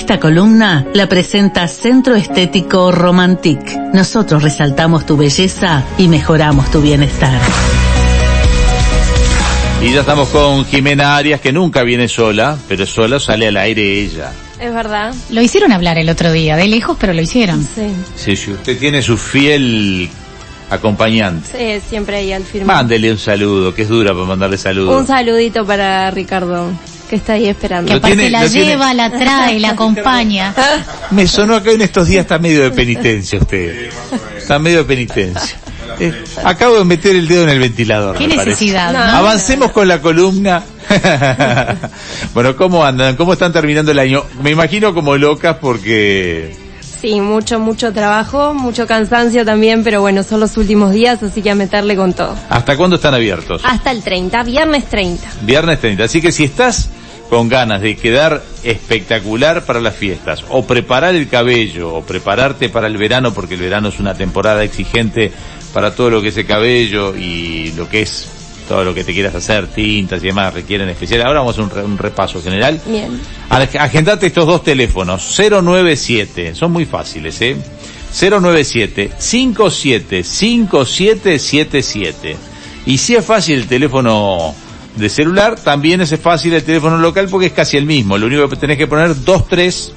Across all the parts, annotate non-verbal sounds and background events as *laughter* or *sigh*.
Esta columna la presenta Centro Estético Romantic. Nosotros resaltamos tu belleza y mejoramos tu bienestar. Y ya estamos con Jimena Arias, que nunca viene sola, pero sola sale al aire ella. Es verdad. Lo hicieron hablar el otro día, de lejos, pero lo hicieron. Sí. Sí, sí, usted tiene su fiel acompañante. Sí, siempre ahí al firme. Mándele un saludo, que es dura para mandarle saludos. Un saludito para Ricardo, que está ahí esperando. Que tiene- la tiene- lleva, la trae, la acompaña. *laughs* Me sonó que en estos días está medio de penitencia usted. Está medio de penitencia. Eh, acabo de meter el dedo en el ventilador. Qué me necesidad, No. ¿no? Avancemos con la columna. *laughs* bueno, ¿cómo andan? ¿Cómo están terminando el año? Me imagino como locas porque... Sí, mucho, mucho trabajo, mucho cansancio también, pero bueno, son los últimos días, así que a meterle con todo. ¿Hasta cuándo están abiertos? Hasta el 30, viernes 30. Viernes 30. Así que si estás con ganas de quedar espectacular para las fiestas, o preparar el cabello, o prepararte para el verano, porque el verano es una temporada exigente para todo lo que es el cabello y lo que es todo lo que te quieras hacer, tintas y demás requieren especial. Ahora vamos a hacer un, re- un repaso general. Bien. Ag- Agendate estos dos teléfonos, 097, son muy fáciles, ¿eh? 097 57 5777. Y si es fácil el teléfono de celular, también es fácil el teléfono local porque es casi el mismo. Lo único que tenés que poner 23,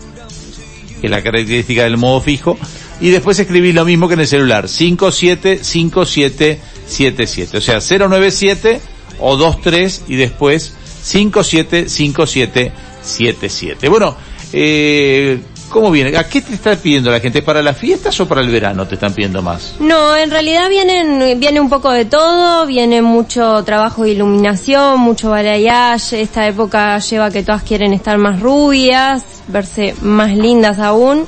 que es la característica del modo fijo, y después escribís lo mismo que en el celular, 575777. O sea, 097 o 23 y después 575777. Bueno, eh, ¿cómo viene? ¿A qué te está pidiendo la gente? ¿Para las fiestas o para el verano te están pidiendo más? No, en realidad vienen, viene un poco de todo, viene mucho trabajo de iluminación, mucho balayage, esta época lleva que todas quieren estar más rubias, verse más lindas aún,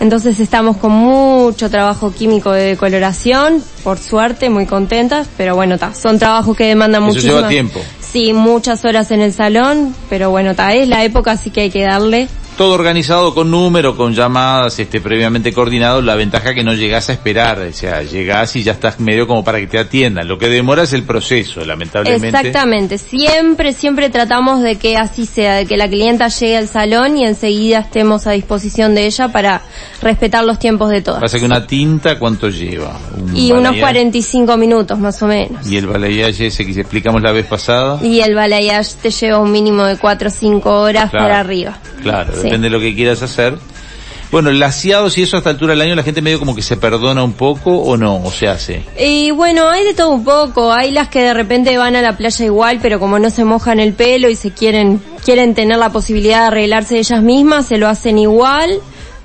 entonces estamos con mucho trabajo químico de decoloración, por suerte, muy contentas, pero bueno, ta, son trabajos que demandan lleva tiempo. Sí, muchas horas en el salón, pero bueno, ta, es la época así que hay que darle. Todo organizado con número, con llamadas, este, previamente coordinado, la ventaja que no llegás a esperar, o sea, llegás y ya estás medio como para que te atiendan. Lo que demora es el proceso, lamentablemente. Exactamente, siempre, siempre tratamos de que así sea, de que la clienta llegue al salón y enseguida estemos a disposición de ella para respetar los tiempos de todas. Pasa que una tinta, ¿cuánto lleva? Un Y unos balayage. 45 minutos más o menos. Y el balayage ese que explicamos la vez pasada. Y el balayage te lleva un mínimo de 4 o 5 horas Claro. para arriba. Claro, Sí. depende de lo que quieras hacer. Bueno, el laseado, si eso a esta altura del año la gente medio como que se perdona un poco o no, o se hace. Y bueno, hay de todo un poco. Hay las que de repente van a la playa igual, pero como no se mojan el pelo y se quieren, quieren tener la posibilidad de arreglarse ellas mismas, se lo hacen igual.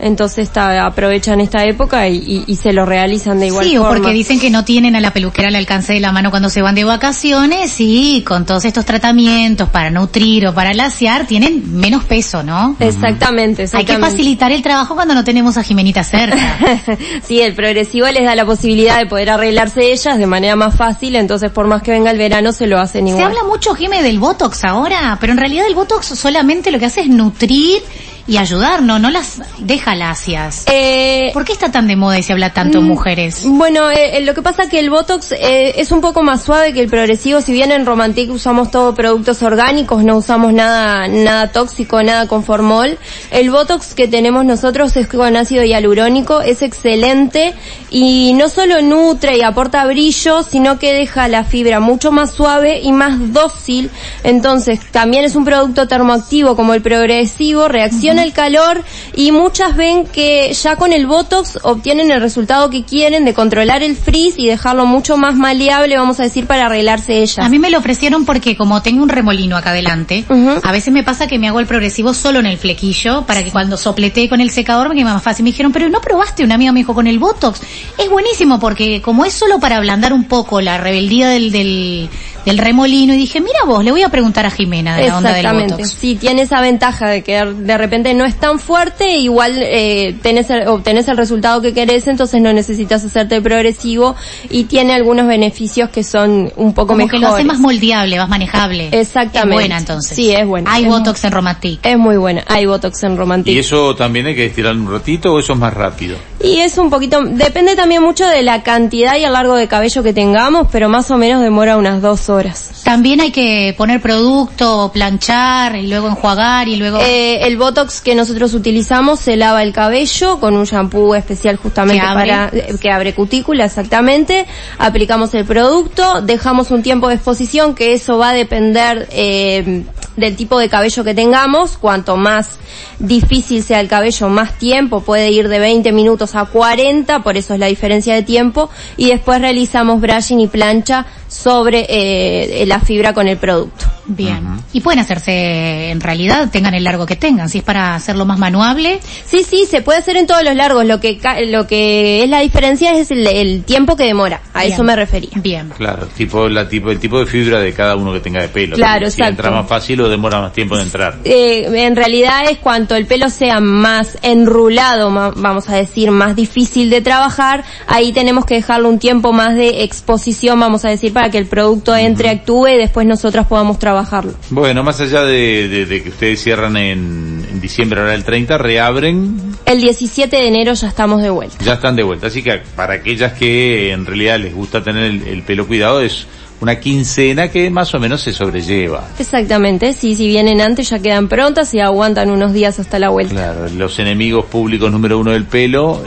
Entonces ta- aprovechan esta época y, y- y se lo realizan de igual Sí, forma. porque dicen que no tienen a la peluquera al alcance de la mano cuando se van de vacaciones y con todos estos tratamientos para nutrir o para lasear tienen menos peso, ¿no? Exactamente, Hay que exactamente. facilitar el trabajo cuando no tenemos a Jimenita cerca. *laughs* sí, el progresivo les da la posibilidad de poder arreglarse ellas de manera más fácil, entonces por más que venga el verano se lo hacen Se igual. habla mucho, Jime, del Botox ahora, pero en realidad el Botox solamente lo que hace es nutrir y ayudar, no, no las deja lacias. Eh, ¿Por qué está tan de moda y se habla tanto en mujeres? Bueno, eh, eh, lo que pasa que el Botox eh, es un poco más suave que el progresivo, si bien en Romantic usamos todo productos orgánicos, no usamos nada, nada tóxico, nada con formol, el Botox que tenemos nosotros es con ácido hialurónico, es excelente y no solo nutre y aporta brillo, sino que deja la fibra mucho más suave y más dócil, entonces también es un producto termoactivo como el progresivo, reacciona el calor y muchas ven que ya con el Botox obtienen el resultado que quieren de controlar el frizz y dejarlo mucho más maleable, vamos a decir, para arreglarse ellas. A mí me lo ofrecieron porque como tengo un remolino acá adelante, Ujú. a veces me pasa que me hago el progresivo solo en el flequillo para que cuando sopleté con el secador me quede más fácil. Me dijeron, pero no probaste, una amiga me dijo, con el Botox. Es buenísimo porque como es solo para ablandar un poco la rebeldía del, del, del remolino y dije, mira vos, le voy a preguntar a Jimena de la onda del Exactamente. Botox. Sí, tiene esa ventaja de que de repente no es tan fuerte, igual eh, tenés el- obtenés el resultado que querés, entonces no necesitas hacerte progresivo y tiene algunos beneficios que son un poco Como mejores. que lo hace más moldeable, más manejable. Exactamente. Es buena entonces. Sí, es buena. Hay Es Botox en Romantic. Es muy buena. Hay Botox en Romantic. ¿Y eso también hay que estirar un ratito o eso es más rápido? Y es un poquito, depende también mucho de la cantidad y el largo de cabello que tengamos, pero más o menos demora unas dos horas. También hay que poner producto, planchar y luego enjuagar y luego... Eh, el Botox que nosotros utilizamos se lava el cabello con un shampoo especial justamente Que para, eh, que abre cutícula exactamente. Aplicamos el producto, dejamos un tiempo de exposición que eso va a depender eh, del tipo de cabello que tengamos. Cuanto más difícil sea el cabello, más tiempo, puede ir de 20 minutos a 40, por eso es la diferencia de tiempo. Y después realizamos brushing y plancha sobre eh, la fibra con el producto. Bien. Y pueden hacerse, en realidad, tengan el largo que tengan. Si es para hacerlo más manuable, Sí, sí, se puede hacer en todos los largos. Lo que lo que es la diferencia es el, el tiempo que demora. A Bien. eso me refería. bien. Claro, tipo, la, tipo, el tipo de fibra de cada uno que tenga de pelo. Claro, si entra más fácil o demora más tiempo en entrar. Eh, en realidad es cuanto el pelo sea más enrulado, vamos a decir, más difícil de trabajar, ahí tenemos que dejarle un tiempo más de exposición, vamos a decir, para que el producto entre, actúe y después nosotros podamos trabajarlo. Bueno, más allá de, de- de que ustedes cierran en, en diciembre, ahora el 30, reabren, El 17 de enero ya estamos de vuelta. ya están de vuelta. Así que para aquellas que en realidad les gusta tener el, el pelo cuidado, es una quincena que más o menos se sobrelleva. Exactamente, sí, si vienen antes ya quedan prontas y aguantan unos días hasta la vuelta. Claro, los enemigos públicos número uno del pelo,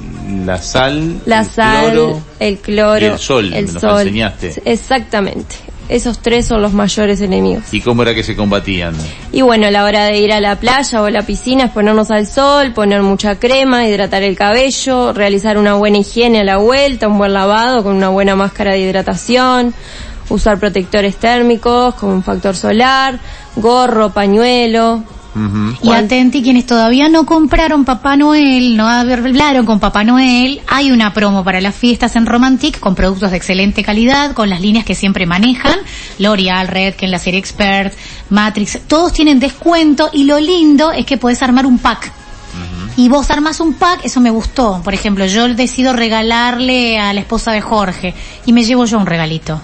la sal, La el sal, cloro, el cloro, y el sol, el nos sol. enseñaste. Exactamente. Esos tres son los mayores enemigos. ¿Y cómo era que se combatían? Y bueno, a la hora de ir a la playa o a la piscina es ponernos al sol, poner mucha crema, hidratar el cabello, realizar una buena higiene a la vuelta, un buen lavado con una buena máscara de hidratación, usar protectores térmicos con un factor solar, gorro, pañuelo. Y atenti quienes todavía no compraron Papá Noel, no hablaron con Papá Noel, hay una promo para las fiestas en Romantic con productos de excelente calidad, con las líneas que siempre manejan, L'Oreal, Redken, la serie Expert, Matrix, todos tienen descuento y lo lindo es que puedes armar un pack. Y vos armas un pack, eso me gustó. Por ejemplo, yo decido regalarle a la esposa de Jorge y me llevo yo un regalito.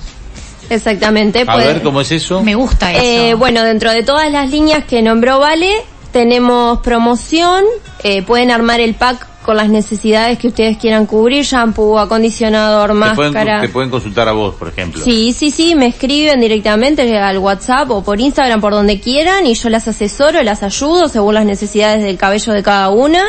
Exactamente. A puede- ver cómo es eso. Me gusta eso. Eh, bueno, dentro de todas las líneas que nombró Vale, tenemos promoción, eh, pueden armar el pack con las necesidades que ustedes quieran cubrir, shampoo, acondicionador, te, pueden, máscara. te pueden consultar a vos, por ejemplo. Sí, sí, sí, me escriben directamente al WhatsApp o por Instagram, por donde quieran, y yo las asesoro, las ayudo según las necesidades del cabello de cada una,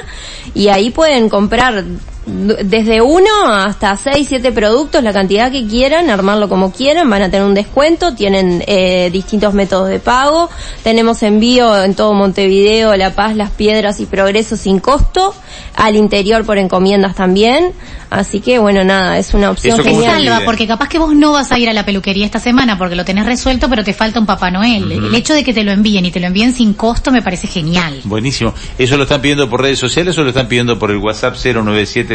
y ahí pueden comprar desde uno hasta seis, siete productos, la cantidad que quieran, armarlo como quieran, van a tener un descuento, tienen eh, distintos métodos de pago, tenemos envío en todo Montevideo, La Paz, Las Piedras y Progreso sin costo, al interior por encomiendas también, así que bueno, nada, es una opción Eso Te genial. se salva, porque capaz que vos no vas a ir a la peluquería esta semana porque lo tenés resuelto, pero te falta un Papá Noel. El hecho de que te lo envíen y te lo envíen sin costo me parece genial. Buenísimo. ¿Eso lo están pidiendo por redes sociales o lo están pidiendo por el WhatsApp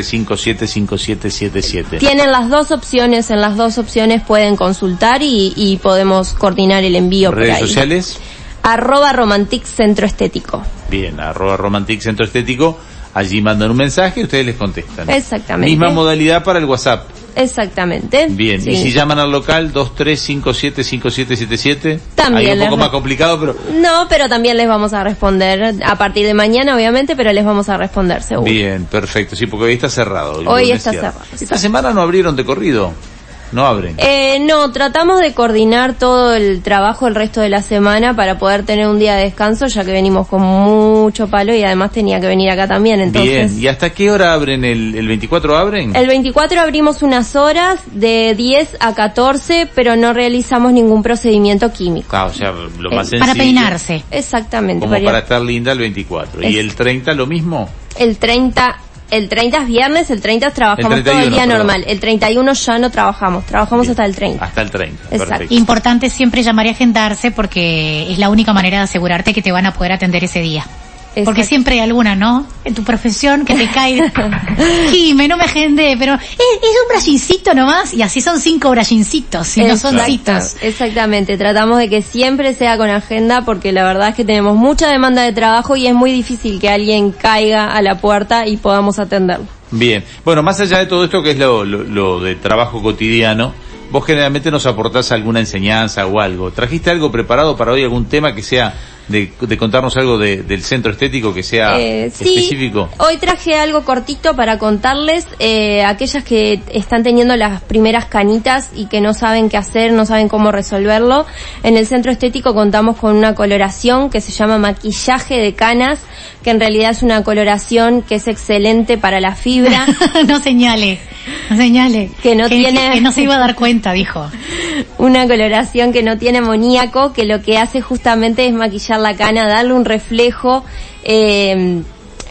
097575777? Tienen las dos opciones, en las dos opciones pueden consultar y, y podemos coordinar el envío por ¿Redes ahí. sociales? Arroba Romantic Centro Estético. Bien, arroba Romantic Centro Estético. Allí mandan un mensaje y ustedes les contestan. Exactamente. Misma modalidad para el WhatsApp. Exactamente. Bien, Sí. y si llaman al local 23575777, También ahí un poco más complicado, pero No, pero también les vamos a responder a partir de mañana, obviamente, pero les vamos a responder seguro. bien, perfecto. Sí, porque hoy está cerrado. Hoy está cierra. cerrado, Esta semana no abrieron de corrido. No abren. Eh, no, tratamos de coordinar todo el trabajo el resto de la semana para poder tener un día de descanso, ya que venimos con mucho palo y además tenía que venir acá también. Entonces, Bien, ¿y hasta qué hora abren? ¿El, el 24 abren? El 24 abrimos unas horas de 10 a 14, pero no realizamos ningún procedimiento químico. Ah, o sea, lo Eh, más sencillo. Para peinarse. Exactamente. Como para- para estar linda el 24. ¿Y el 30 lo mismo? El 30, el 30 es viernes, el 30 trabajamos El todo el 31, día perdón. normal. El 31 ya no trabajamos, trabajamos Bien. hasta el 30. Hasta el 30. Exacto. Perfecto. Importante siempre llamar y agendarse porque es la única manera de asegurarte que te van a poder atender ese día. Porque siempre hay alguna, ¿no? En tu profesión que te cae. *laughs* Jime, no me agendé, pero es, es un bracincito nomás y así son cinco bracincitos y no son citos. Exactamente, tratamos de que siempre sea con agenda porque la verdad es que tenemos mucha demanda de trabajo y es muy difícil que alguien caiga a la puerta y podamos atenderlo. Bien. Bueno, más allá de todo esto que es lo, lo, lo de trabajo cotidiano, vos generalmente nos aportás alguna enseñanza o algo. ¿Trajiste algo preparado para hoy, algún tema que sea de, de contarnos algo de- del centro estético que sea Eh, sí, específico? hoy traje algo cortito para contarles, eh, aquellas que están teniendo las primeras canitas y que no saben qué hacer, no saben cómo resolverlo. En el centro estético contamos con una coloración que se llama maquillaje de canas, que en realidad es una coloración que es excelente para la fibra. *laughs* no señale, no señale. Que no tiene- que no se iba a dar cuenta, dijo. *laughs* una coloración que no tiene amoníaco, que lo que hace justamente es maquillar la cana, darle un reflejo eh,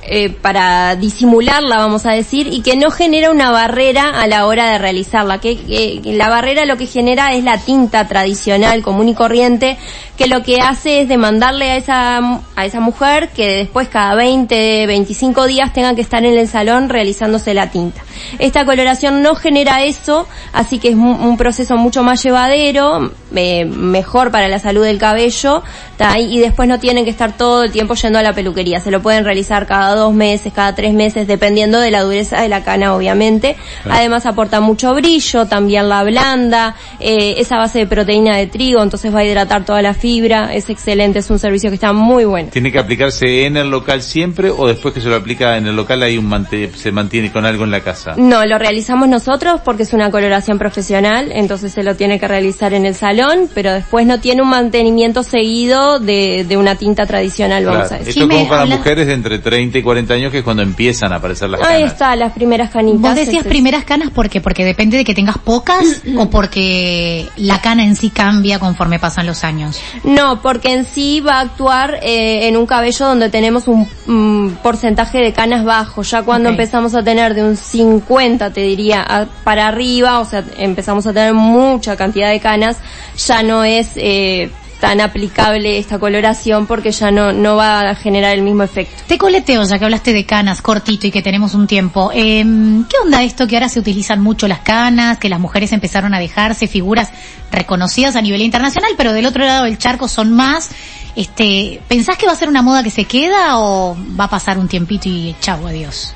eh, para disimularla, vamos a decir, y que no genera una barrera a la hora de realizarla. Que, que- que la barrera lo que genera es la tinta tradicional, común y corriente, que lo que hace es demandarle a esa, a esa mujer que después cada 20, 25 días tenga que estar en el salón realizándose la tinta. Esta coloración no genera eso, así que es un proceso mucho más llevadero, eh, mejor para la salud del cabello, ¿tá? y después no tienen que estar todo el tiempo yendo a la peluquería. Se lo pueden realizar cada dos meses, cada tres meses, dependiendo de la dureza de la cana, obviamente. Además aporta mucho brillo, también la blanda, eh, esa base de proteína de trigo, entonces va a hidratar toda la fibra, es excelente, es un servicio que está muy bueno. ¿Tiene que aplicarse en el local siempre o después que se lo aplica en el local hay un mante- se mantiene con algo en la casa? No, lo realizamos nosotros porque es una coloración profesional, entonces se lo tiene que realizar en el salón, pero después no tiene un mantenimiento seguido de, de una tinta tradicional, vamos a decir. Esto es como para habla- mujeres de entre 30 y 40 años que es cuando empiezan a aparecer las Ahí canas. está, las primeras canitas. Vos decías primeras canas, ¿por qué? Porque depende de que tengas pocas *clears throat* o porque la cana en sí cambia conforme pasan los años. No, porque en sí va a actuar eh, en un cabello donde tenemos un mm, porcentaje de canas bajo. Ya cuando empezamos a tener de un 50, te diría, a- para arriba, o sea, empezamos a tener mucha cantidad de canas, ya no es eh, tan aplicable esta coloración porque ya no, no va a generar el mismo efecto. Te coleteo, ya que hablaste de canas, cortito y que tenemos un tiempo. Em, ¿Qué onda esto que ahora se utilizan mucho las canas, que las mujeres empezaron a dejarse figuras reconocidas a nivel internacional, pero del otro lado del charco son más? Este, ¿Pensás que va a ser una moda que se queda o va a pasar un tiempito y chau, adiós?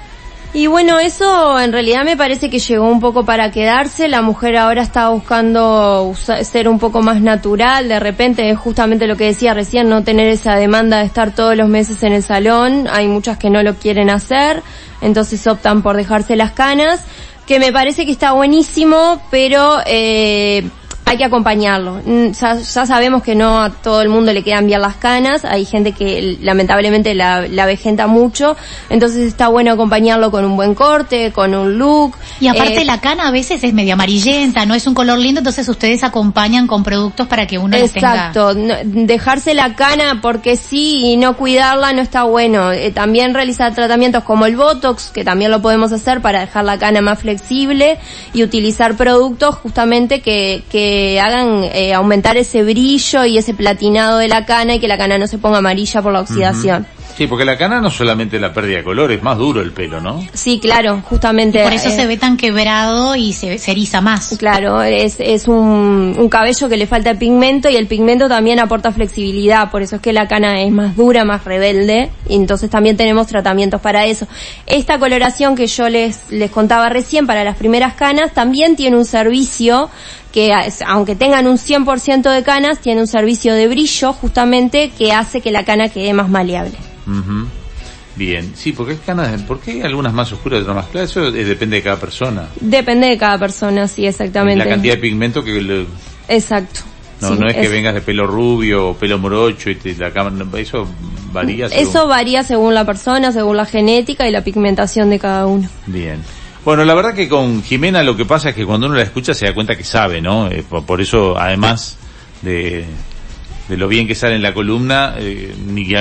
Y bueno, eso en realidad me parece que llegó un poco para quedarse. La mujer ahora está buscando ser un poco más natural. De repente es justamente lo que decía recién, no tener esa demanda de estar todos los meses en el salón. Hay muchas que no lo quieren hacer, entonces optan por dejarse las canas, que me parece que está buenísimo, pero eh, hay que acompañarlo. Mm, Ya, ya sabemos que no a todo el mundo le quedan bien las canas, hay gente que lamentablemente la, la vejenta mucho, entonces está bueno acompañarlo con un buen corte, con un look. Y aparte Eh, la cana a veces es medio amarillenta, no es un color lindo, entonces ustedes acompañan con productos para que uno les tenga... Exacto, no- dejarse la cana porque sí y no cuidarla no está bueno. Eh, también realizar tratamientos como el Botox, que también lo podemos hacer para dejar la cana más flexible y utilizar productos justamente que, que hagan eh, aumentar ese brillo y ese platinado de la cana y que la cana no se ponga amarilla por la oxidación. Sí, porque la cana no solamente la pérdida de color, es más duro el pelo, ¿no? Sí, claro, justamente. Por eso eh, se ve tan quebrado y se, se eriza más. Claro, es, es un, un cabello que le falta pigmento y el pigmento también aporta flexibilidad, por eso es que la cana es más dura, más rebelde, y entonces también tenemos tratamientos para eso. Esta coloración que yo les, les contaba recién para las primeras canas también tiene un servicio que aunque tengan un 100% de canas, tiene un servicio de brillo justamente que hace que la cana quede más maleable. Ujú. Bien, sí, porque hay canas, ¿por qué hay algunas más oscuras y otras más claras? Eso eh, depende de cada persona. Depende de cada persona, sí, exactamente. La cantidad de pigmento que le- Exacto. no, Sí, no es que vengas de pelo rubio o pelo morocho y te, la cámara, eso varía. según- Eso varía según la persona, según la genética y la pigmentación de cada uno. Bien. Bueno, la verdad que con Jimena lo que pasa es que cuando uno la escucha se da cuenta que sabe, ¿no? Eh, por, por eso, además de, de lo bien que sale en la columna, eh,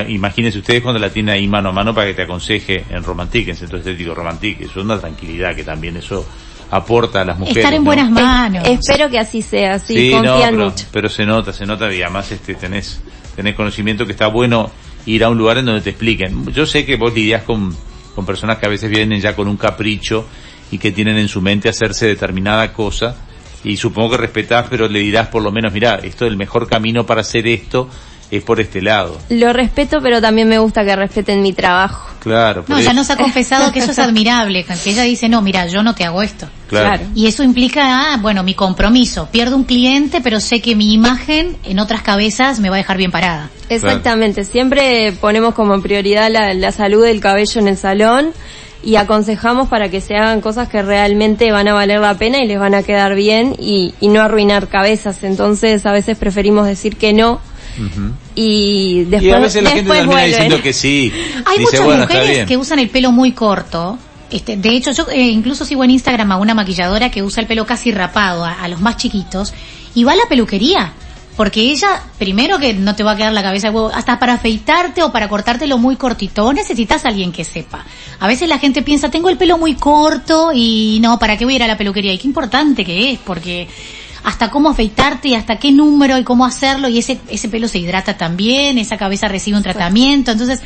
imagínense ustedes cuando la tiene ahí mano a mano para que te aconseje en Romantic, en Centro Estético Romantic. Es una tranquilidad que también eso aporta a las mujeres. Estar en ¿no? buenas manos. Es- espero que así sea, sí, Sí, no, pero, mucho. pero se nota, se nota y además este, tenés, tenés conocimiento que está bueno ir a un lugar en donde te expliquen. Yo sé que vos lidias con, con personas que a veces vienen ya con un capricho y que tienen en su mente hacerse determinada cosa y supongo que respetás, pero le dirás por lo menos, mira, esto es el mejor camino para hacer esto es por este lado. Lo respeto, pero también me gusta que respeten mi trabajo. Claro. No, ya eso. nos ha confesado que eso es admirable, que ella dice, no, mira, yo no te hago esto. Claro. claro. Y eso implica, ah, bueno, mi compromiso. Pierdo un cliente, pero sé que mi imagen en otras cabezas me va a dejar bien parada. Exactamente, siempre ponemos como prioridad la, la salud del cabello en el salón y aconsejamos para que se hagan cosas que realmente van a valer la pena y les van a quedar bien y, y no arruinar cabezas. Entonces a veces preferimos decir que no y después, y a veces la gente después termina diciendo que sí. *laughs* Hay Dice, muchas bueno, mujeres que usan el pelo muy corto. Este, de hecho, yo eh, incluso sigo en Instagram a una maquilladora que usa el pelo casi rapado a, a los más chiquitos y va a la peluquería. Porque ella, primero que no te va a quedar la cabeza de huevo, hasta para afeitarte o para cortártelo muy cortito, necesitas a alguien que sepa. A veces la gente piensa, tengo el pelo muy corto y no, ¿para qué voy a ir a la peluquería? Y qué importante que es, porque hasta cómo afeitarte y hasta qué número y cómo hacerlo y ese, ese pelo se hidrata también, esa cabeza recibe un tratamiento, entonces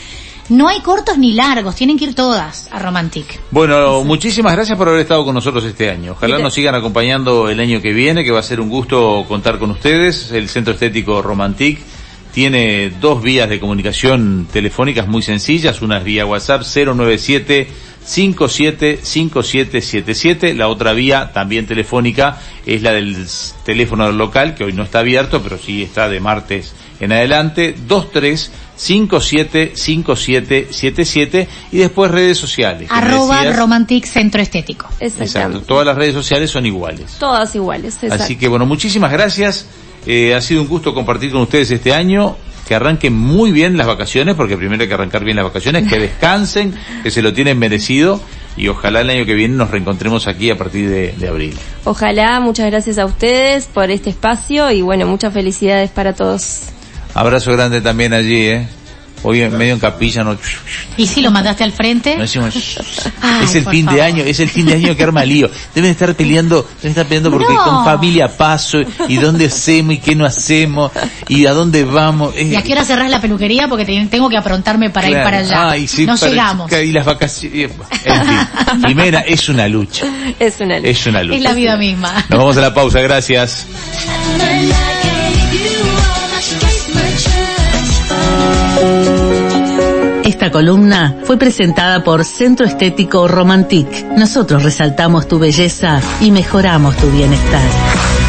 no hay cortos ni largos, tienen que ir todas a Romantic. Bueno, muchísimas gracias por haber estado con nosotros este año. Ojalá nos sigan acompañando el año que viene, que va a ser un gusto contar con ustedes. El Centro Estético Romantic tiene dos vías de comunicación telefónicas muy sencillas. Una es vía WhatsApp 097 575777. La otra vía, también telefónica, es la del teléfono del local, que hoy no está abierto, pero sí está de martes en adelante. 23 575777 y después redes sociales. Arroba decías. Romantic Centro Estético. Exacto. Todas las redes sociales son iguales. Todas iguales, exacto. Así que bueno, muchísimas gracias. Eh, ha sido un gusto compartir con ustedes este año. Que arranquen muy bien las vacaciones, porque primero hay que arrancar bien las vacaciones, que descansen, que se lo tienen merecido y ojalá el año que viene nos reencontremos aquí a partir de, de abril. Ojalá, muchas gracias a ustedes por este espacio y bueno, muchas felicidades para todos. Abrazo grande también allí, ¿eh? Hoy en medio en capilla no, Y si lo mandaste al frente. no decimos, *laughs* Ay, es el fin de año, es el fin de año que arma lío. Deben estar peleando, deben estar peleando porque No. con familia paso y dónde hacemos y qué no hacemos y a dónde vamos. Eh, ¿Y a qué hora cerrás la peluquería? Porque te- tengo que aprontarme para ir para allá. Ay, sí, no para- llegamos. Y las vacaciones. En fin, *laughs* Jimena, es una lucha. Es una lucha. Es una lucha. Es la vida misma. Nos vamos a la pausa, gracias. *laughs* Esta columna fue presentada por Centro Estético Romantic. Nosotros resaltamos tu belleza y mejoramos tu bienestar.